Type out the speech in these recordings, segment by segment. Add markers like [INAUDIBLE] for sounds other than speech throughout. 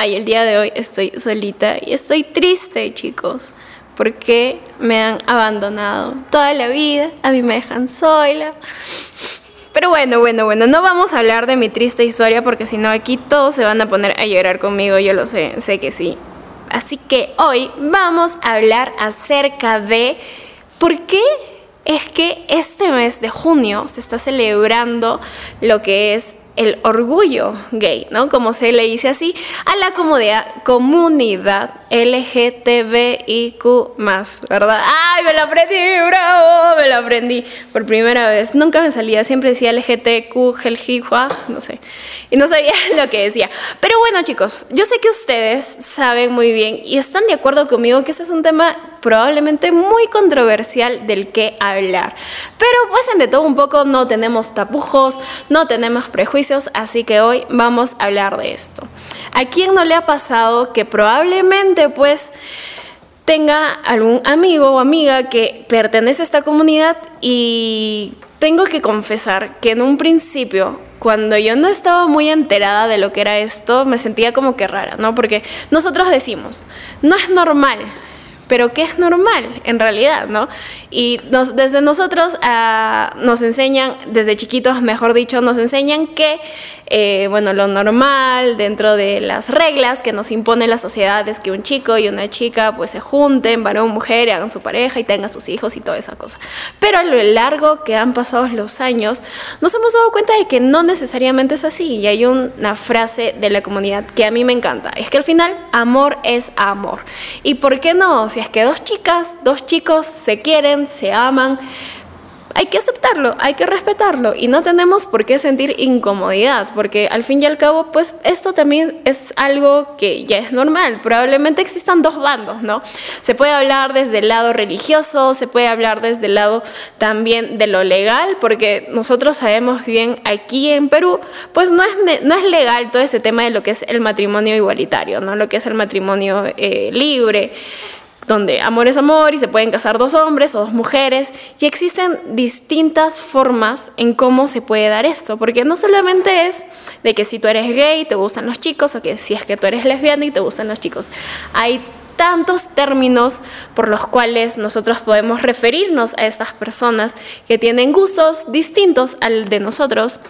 Ay, el día de hoy estoy solita y estoy triste, chicos, porque me han abandonado toda la vida, a mí me dejan sola. Pero bueno, bueno, bueno, no vamos a hablar de mi triste historia porque si no aquí todos se van a poner a llorar conmigo, yo lo sé, sé que sí. Así que hoy vamos a hablar acerca de por qué es que este mes de junio se está celebrando lo que es el orgullo gay, ¿no? Como se le dice así, a la comunidad, comunidad LGTBIQ ¿verdad? ¡Ay, me lo aprendí, bravo! Me lo aprendí por primera vez. Nunca me salía, siempre decía LGTQ, Geljihua, no sé. Y no sabía [LAUGHS] lo que decía. Pero bueno, chicos, yo sé que ustedes saben muy bien y están de acuerdo conmigo que este es un tema probablemente muy controversial del que hablar. Pero pues en de todo un poco no tenemos tapujos, no tenemos prejuicios, así que hoy vamos a hablar de esto. ¿A quién no le ha pasado que probablemente pues tenga algún amigo o amiga que pertenece a esta comunidad y tengo que confesar que en un principio cuando yo no estaba muy enterada de lo que era esto, me sentía como que rara, ¿no? Porque nosotros decimos, no es normal pero que es normal en realidad, ¿no? Y desde nosotros ah, nos enseñan, desde chiquitos, mejor dicho, nos enseñan que eh, bueno, lo normal dentro de las reglas que nos impone la sociedad es que un chico y una chica pues se junten, varón, mujer, y hagan su pareja y tengan sus hijos y toda esa cosa. Pero a lo largo que han pasado los años, nos hemos dado cuenta de que no necesariamente es así. Y hay una frase de la comunidad que a mí me encanta, es que al final amor es amor. ¿Y por qué no? Si es que dos chicas, dos chicos se quieren, se aman, hay que aceptarlo, hay que respetarlo y no tenemos por qué sentir incomodidad, porque al fin y al cabo, pues esto también es algo que ya es normal. Probablemente existan dos bandos, ¿no? Se puede hablar desde el lado religioso, se puede hablar desde el lado también de lo legal, porque nosotros sabemos bien aquí en Perú, pues no es, no es legal todo ese tema de lo que es el matrimonio igualitario, ¿no? Lo que es el matrimonio eh, libre donde amor es amor y se pueden casar dos hombres o dos mujeres y existen distintas formas en cómo se puede dar esto, porque no solamente es de que si tú eres gay te gustan los chicos o que si es que tú eres lesbiana y te gustan los chicos. Hay tantos términos por los cuales nosotros podemos referirnos a estas personas que tienen gustos distintos al de nosotros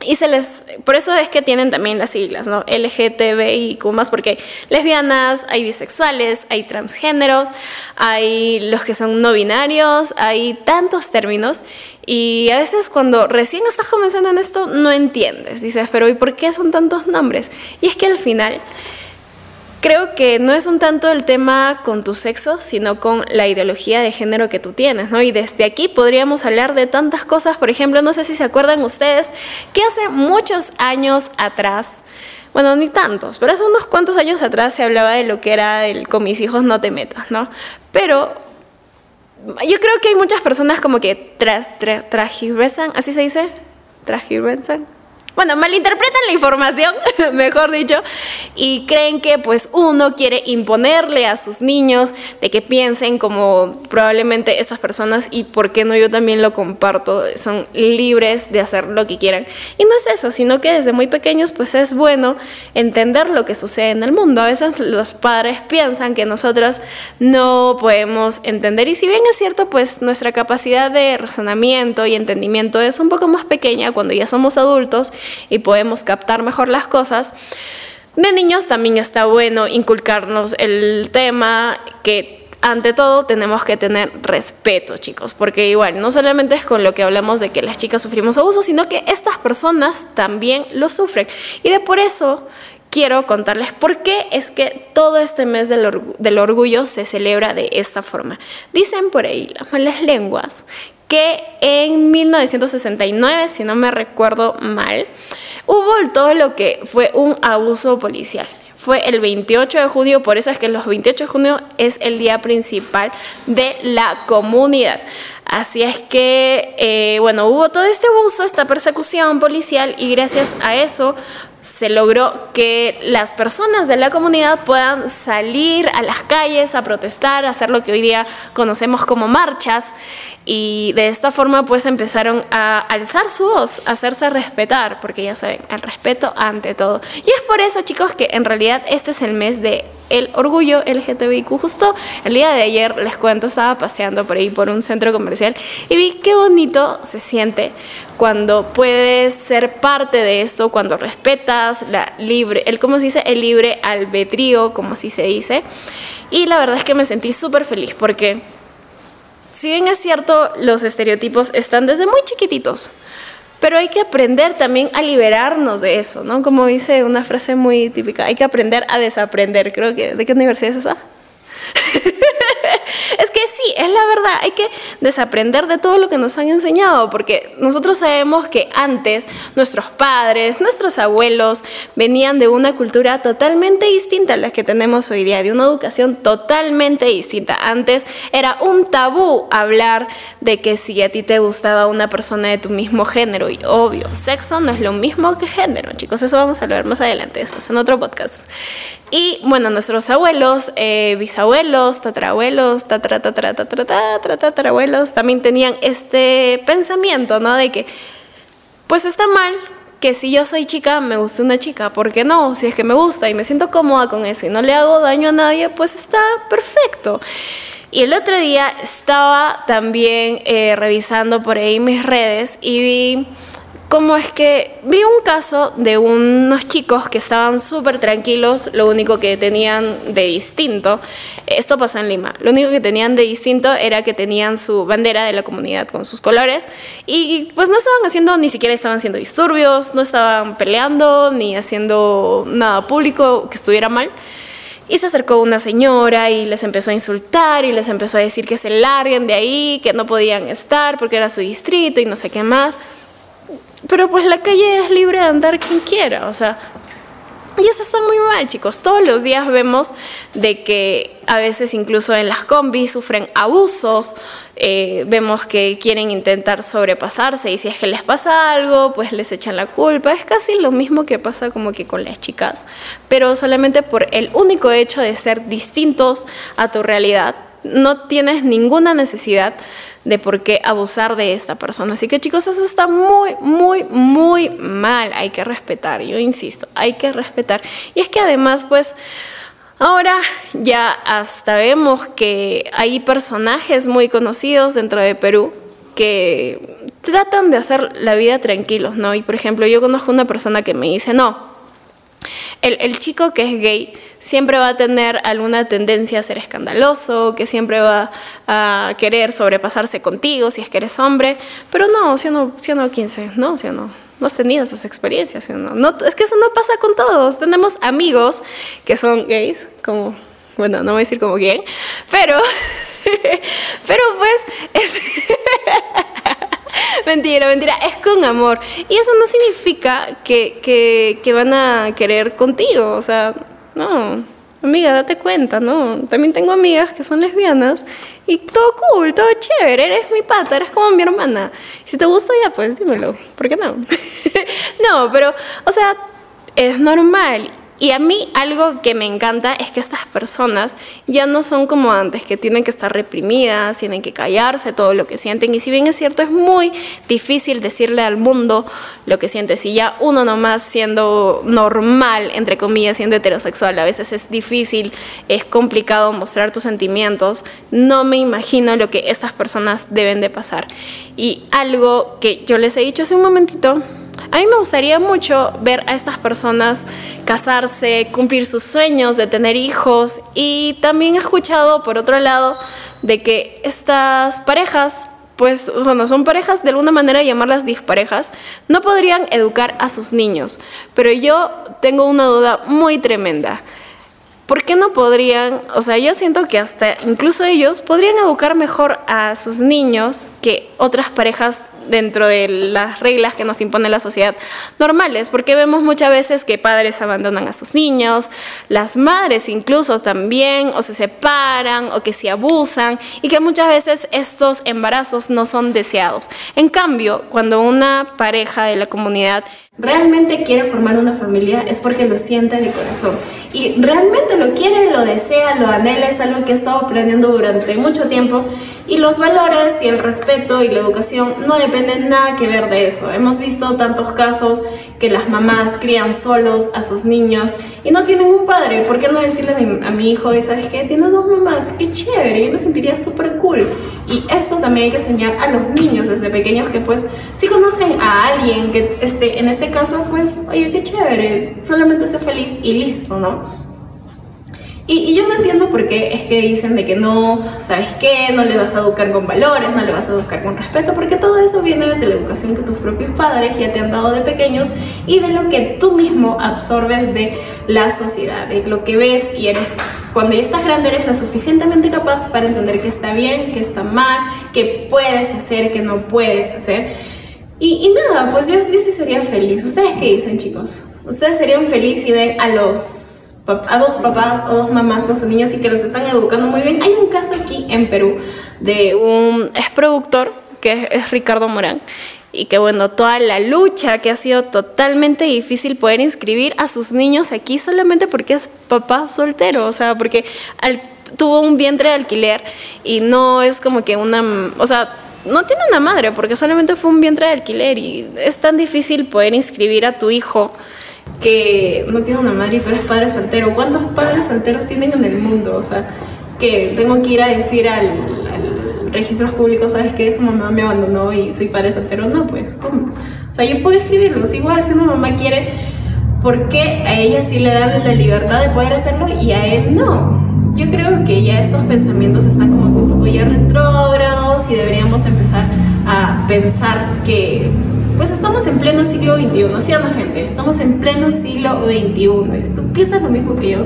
y se les, por eso es que tienen también las siglas, ¿no? LGTBIQ más, porque lesbianas, hay bisexuales, hay transgéneros, hay los que son no binarios, hay tantos términos. Y a veces cuando recién estás comenzando en esto, no entiendes. Dices, pero ¿y por qué son tantos nombres? Y es que al final creo que no es un tanto el tema con tu sexo, sino con la ideología de género que tú tienes, ¿no? Y desde aquí podríamos hablar de tantas cosas, por ejemplo, no sé si se acuerdan ustedes que hace muchos años atrás, bueno, ni tantos, pero hace unos cuantos años atrás se hablaba de lo que era el con mis hijos no te metas, ¿no? Pero yo creo que hay muchas personas como que tras, tras, así se dice, tragiversan, bueno, malinterpretan la información, [LAUGHS] mejor dicho, y creen que pues uno quiere imponerle a sus niños de que piensen como probablemente esas personas y por qué no yo también lo comparto, son libres de hacer lo que quieran. Y no es eso, sino que desde muy pequeños pues es bueno entender lo que sucede en el mundo. A veces los padres piensan que nosotros no podemos entender y si bien es cierto pues nuestra capacidad de razonamiento y entendimiento es un poco más pequeña cuando ya somos adultos y podemos captar mejor las cosas. De niños también está bueno inculcarnos el tema que ante todo tenemos que tener respeto, chicos, porque igual no solamente es con lo que hablamos de que las chicas sufrimos abuso, sino que estas personas también lo sufren. Y de por eso quiero contarles por qué es que todo este mes del, del orgullo se celebra de esta forma. Dicen por ahí las malas lenguas que en 1969, si no me recuerdo mal, hubo todo lo que fue un abuso policial. Fue el 28 de junio, por eso es que el 28 de junio es el día principal de la comunidad. Así es que, eh, bueno, hubo todo este abuso, esta persecución policial y gracias a eso se logró que las personas de la comunidad puedan salir a las calles a protestar, a hacer lo que hoy día conocemos como marchas y de esta forma pues empezaron a alzar su voz, a hacerse respetar, porque ya saben, el respeto ante todo. Y es por eso chicos que en realidad este es el mes de el orgullo LGTBIQ. Justo el día de ayer, les cuento, estaba paseando por ahí por un centro comercial y vi qué bonito se siente cuando puedes ser parte de esto, cuando respetas la libre, el cómo se dice, el libre albedrío, como así se dice. Y la verdad es que me sentí súper feliz porque si bien es cierto, los estereotipos están desde muy chiquititos, pero hay que aprender también a liberarnos de eso, ¿no? Como dice una frase muy típica, hay que aprender a desaprender. Creo que, ¿de qué universidad es esa? [LAUGHS] es la verdad, hay que desaprender de todo lo que nos han enseñado, porque nosotros sabemos que antes nuestros padres, nuestros abuelos venían de una cultura totalmente distinta a la que tenemos hoy día, de una educación totalmente distinta. Antes era un tabú hablar de que si a ti te gustaba una persona de tu mismo género, y obvio, sexo no es lo mismo que género, chicos, eso vamos a ver más adelante, después en otro podcast. Y bueno, nuestros abuelos, eh, bisabuelos, tatarabuelos, tatara, tatara, tatara, tatarabuelos, también tenían este pensamiento, ¿no? De que, pues está mal que si yo soy chica, me guste una chica, ¿por qué no? Si es que me gusta y me siento cómoda con eso y no le hago daño a nadie, pues está perfecto. Y el otro día estaba también eh, revisando por ahí mis redes y vi como es que vi un caso de unos chicos que estaban súper tranquilos, lo único que tenían de distinto, esto pasó en Lima, lo único que tenían de distinto era que tenían su bandera de la comunidad con sus colores y pues no estaban haciendo, ni siquiera estaban haciendo disturbios, no estaban peleando ni haciendo nada público que estuviera mal. Y se acercó una señora y les empezó a insultar y les empezó a decir que se larguen de ahí, que no podían estar porque era su distrito y no sé qué más. Pero pues la calle es libre de andar quien quiera, o sea, y eso está muy mal, chicos. Todos los días vemos de que a veces incluso en las combis sufren abusos, eh, vemos que quieren intentar sobrepasarse y si es que les pasa algo, pues les echan la culpa. Es casi lo mismo que pasa como que con las chicas, pero solamente por el único hecho de ser distintos a tu realidad. No tienes ninguna necesidad de por qué abusar de esta persona. Así que chicos, eso está muy, muy, muy mal. Hay que respetar, yo insisto, hay que respetar. Y es que además, pues... Ahora ya hasta vemos que hay personajes muy conocidos dentro de Perú que tratan de hacer la vida tranquilos, ¿no? Y por ejemplo, yo conozco una persona que me dice, no, el, chico que es gay siempre va a tener alguna tendencia a ser escandaloso, que siempre va a querer sobrepasarse contigo si es que eres hombre, pero no, si no, si no 15, no, si no, no has tenido esas experiencias, no? no, es que eso no pasa con todos, tenemos amigos que son gays, como, bueno, no voy a decir como gay, pero, [LAUGHS] pero pues es... [LAUGHS] [LAUGHS] mentira, mentira, es con amor. Y eso no significa que, que, van a querer contigo, o sea, no, amiga, date cuenta, ¿no? También tengo amigas que son lesbianas y todo cool, todo chévere, eres mi pata, eres como mi hermana. Si te gusta ya, pues dímelo, ¿por qué no? [LAUGHS] no, pero, o sea, es normal y a mí algo que me encanta es que estas personas ya no son como antes, que tienen que estar reprimidas, tienen que callarse todo lo que sienten. Y si bien es cierto, es muy difícil decirle al mundo lo que sientes. Y ya uno nomás siendo normal, entre comillas, siendo heterosexual, a veces es difícil, es complicado mostrar tus sentimientos. No me imagino lo que estas personas deben de pasar. Y algo que yo les he dicho hace un momentito, a mí me gustaría mucho ver a estas personas casarse, cumplir sus sueños de tener hijos y también he escuchado por otro lado de que estas parejas pues bueno, son parejas, de alguna manera llamarlas disparejas, no podrían educar a sus niños. Pero yo tengo una duda muy tremenda. ¿Por qué no podrían, o sea, yo siento que hasta incluso ellos podrían educar mejor a sus niños que otras parejas dentro de las reglas que nos impone la sociedad normales, porque vemos muchas veces que padres abandonan a sus niños, las madres incluso también, o se separan, o que se abusan, y que muchas veces estos embarazos no son deseados. En cambio, cuando una pareja de la comunidad realmente quiere formar una familia es porque lo siente de corazón. Y realmente lo quiere, lo desea, lo anhela, es algo que ha estado aprendiendo durante mucho tiempo y los valores y el respeto y la educación no dependen nada que ver de eso. Hemos visto tantos casos que las mamás crían solos a sus niños y no tienen un padre. ¿Por qué no decirle a mi, a mi hijo, sabes qué, tienes dos mamás? Qué chévere, yo me sentiría súper cool. Y esto también hay que enseñar a los niños desde pequeños que pues si conocen a alguien que esté, en este caso pues, oye, qué chévere, solamente sé feliz y listo, ¿no? Y, yo no entiendo por qué es que dicen de que no, ¿sabes qué? No le vas a educar con valores, no le vas a educar con respeto, porque todo eso viene desde la educación que tus propios padres ya te han dado de pequeños y de lo que tú mismo absorbes de la sociedad, de lo que ves y eres cuando ya estás grande eres lo suficientemente capaz para entender que está bien, que está mal, que puedes hacer, que no puedes hacer. Y, nada, pues yo, yo sí sería feliz. ¿Ustedes qué dicen, chicos? ¿Ustedes serían felices si ven a los a dos papás o dos mamás con sus niños y que los están educando muy bien. Hay un caso aquí en Perú de un es productor que es, Ricardo Morán y que bueno, toda la lucha que ha sido totalmente difícil poder inscribir a sus niños aquí solamente porque es papá soltero, o sea, porque tuvo un vientre de alquiler y no es como que una, o sea, no tiene una madre porque solamente fue un vientre de alquiler y es tan difícil poder inscribir a tu hijo que no tiene una madre y tú eres padre soltero. ¿Cuántos padres solteros tienen en el mundo? O sea, que tengo que ir a decir al, al registro público, ¿sabes qué? Su mamá me abandonó y soy padre soltero. No, pues, ¿cómo? O sea, yo puedo escribirlos. Igual, si una mamá quiere, ¿por qué a ella sí le dan la libertad de poder hacerlo y a él no? Yo creo que ya estos pensamientos están como un poco ya retrógrados y deberíamos empezar a pensar que pues estamos en pleno siglo XXI, ¿sí o no, gente? Estamos en pleno siglo XXI. Y si tú piensas lo mismo que yo,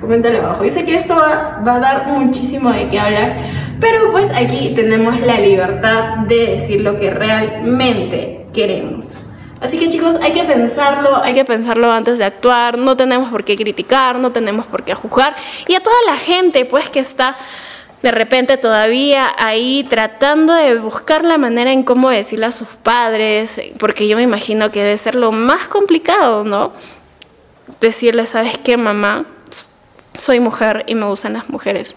coméntale abajo. Yo sé que esto va, va, a dar muchísimo de qué hablar, pero pues aquí tenemos la libertad de decir lo que realmente queremos. Así que chicos, hay que pensarlo, hay que pensarlo antes de actuar, no tenemos por qué criticar, no tenemos por qué juzgar. Y a toda la gente pues que está de repente todavía ahí tratando de buscar la manera en cómo decirle a sus padres, porque yo me imagino que debe ser lo más complicado, ¿no? Decirle, ¿sabes qué, mamá? Soy mujer y me gustan las mujeres.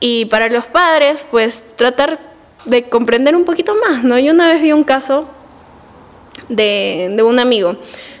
Y para los padres, pues tratar de comprender un poquito más, ¿no? Yo una vez vi un caso de, de un amigo,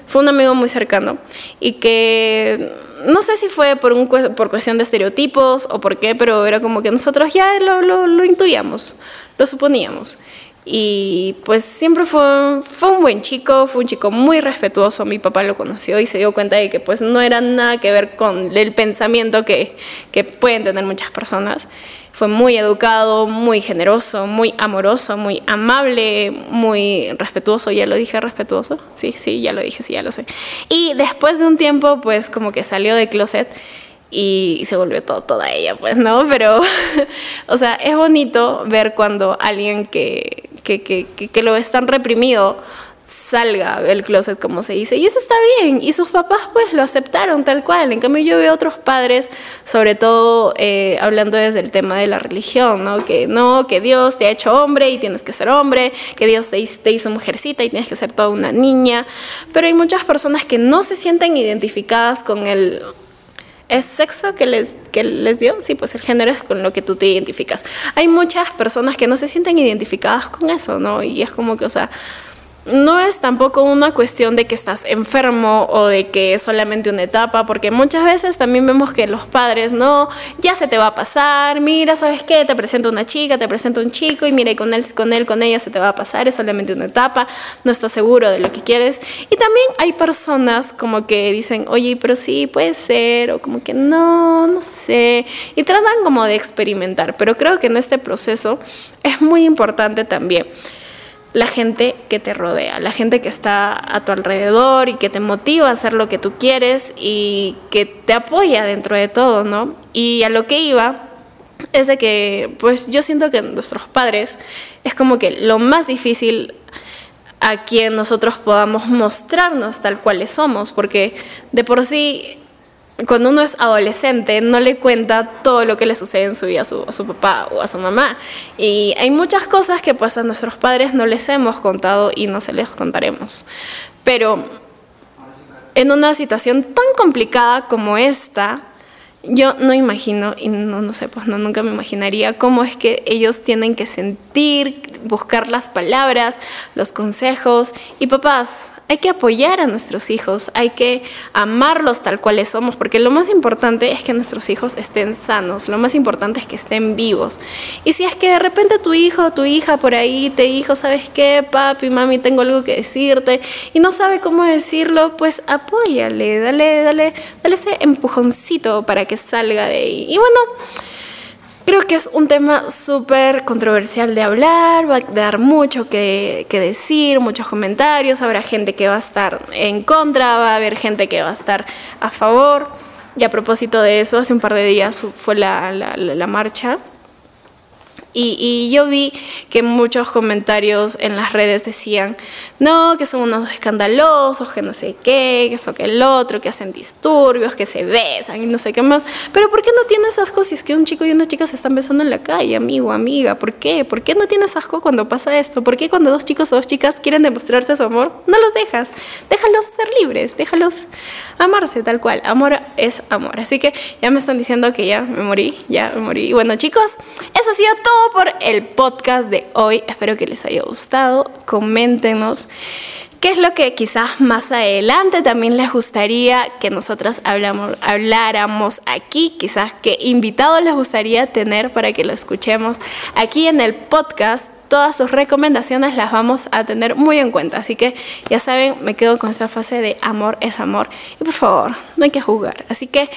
fue un amigo muy cercano, y que no sé si fue por, un, por cuestión de estereotipos o por qué, pero era como que nosotros ya lo, lo, lo intuíamos, lo suponíamos. Y pues siempre fue, fue un buen chico, fue un chico muy respetuoso. Mi papá lo conoció y se dio cuenta de que pues no era nada que ver con el pensamiento que, que pueden tener muchas personas. Fue muy educado, muy generoso, muy amoroso, muy amable, muy respetuoso. Ya lo dije, respetuoso. Sí, sí, ya lo dije, sí, ya lo sé. Y después de un tiempo, pues como que salió de closet y se volvió todo, toda ella, pues, ¿no? Pero, [LAUGHS] o sea, es bonito ver cuando alguien que, que, que, que lo es tan reprimido salga del closet, como se dice. Y eso está bien. Y sus papás pues lo aceptaron tal cual. En cambio yo veo otros padres, sobre todo eh, hablando desde el tema de la religión, ¿no? Que no, que Dios te ha hecho hombre y tienes que ser hombre, que Dios te, te hizo mujercita y tienes que ser toda una niña. Pero hay muchas personas que no se sienten identificadas con el ¿Es sexo que les, que les dio? Sí, pues el género es con lo que tú te identificas. Hay muchas personas que no se sienten identificadas con eso, ¿no? Y es como que, o sea, no es tampoco una cuestión de que estás enfermo o de que es solamente una etapa, porque muchas veces también vemos que los padres, no, ya se te va a pasar, mira, ¿sabes qué? Te presento una chica, te presento un chico y mira, con él, con él, con ella se te va a pasar, es solamente una etapa, no estás seguro de lo que quieres. Y también hay personas como que dicen, oye, pero sí, puede ser, o como que no, no sé, y tratan como de experimentar, pero creo que en este proceso es muy importante también la gente que te rodea, la gente que está a tu alrededor y que te motiva a hacer lo que tú quieres y que te apoya dentro de todo, ¿no? Y a lo que iba es de que, pues yo siento que nuestros padres es como que lo más difícil a quien nosotros podamos mostrarnos tal cuales somos, porque de por sí cuando uno es adolescente no le cuenta todo lo que le sucede en su vida a su, a su, papá o a su mamá. Y hay muchas cosas que pues a nuestros padres no les hemos contado y no se les contaremos. Pero en una situación tan complicada como esta, yo no imagino, y no, no sé, pues no, nunca me imaginaría cómo es que ellos tienen que sentir, buscar las palabras, los consejos. Y papás, hay que apoyar a nuestros hijos, hay que amarlos tal cuales somos, porque lo más importante es que nuestros hijos estén sanos, lo más importante es que estén vivos. Y si es que de repente tu hijo o tu hija por ahí te dijo, ¿sabes qué, papi, mami, tengo algo que decirte? Y no sabe cómo decirlo, pues apóyale, dale, dale, dale ese empujoncito para que salga de ahí. Y bueno, Creo que es un tema súper controversial de hablar, va a dar mucho que, que, decir, muchos comentarios, habrá gente que va a estar en contra, va a haber gente que va a estar a favor. Y a propósito de eso, hace un par de días fue la, la, la marcha y, y, yo vi que muchos comentarios en las redes decían, no, que son unos escandalosos, que no sé qué, que eso que el otro, que hacen disturbios, que se besan y no sé qué más. Pero ¿por qué no tienes asco si es que un chico y una chica se están besando en la calle, amigo, amiga? ¿Por qué? ¿Por qué no tienes asco cuando pasa esto? ¿Por qué cuando dos chicos o dos chicas quieren demostrarse su amor, no los dejas? Déjalos ser libres, déjalos amarse tal cual. Amor es amor. Así que ya me están diciendo que ya me morí, ya me morí. Y bueno, chicos, eso ha sido todo por el podcast de hoy. Espero que les haya gustado. Coméntenos qué es lo que quizás más adelante también les gustaría que nosotras hablamos, habláramos aquí. Quizás qué invitados les gustaría tener para que lo escuchemos aquí en el podcast. Todas sus recomendaciones las vamos a tener muy en cuenta. Así que ya saben, me quedo con esta fase de amor es amor. Y por favor, no hay que jugar. Así que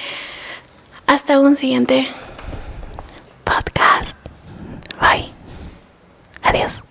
hasta un siguiente Bye. Adiós.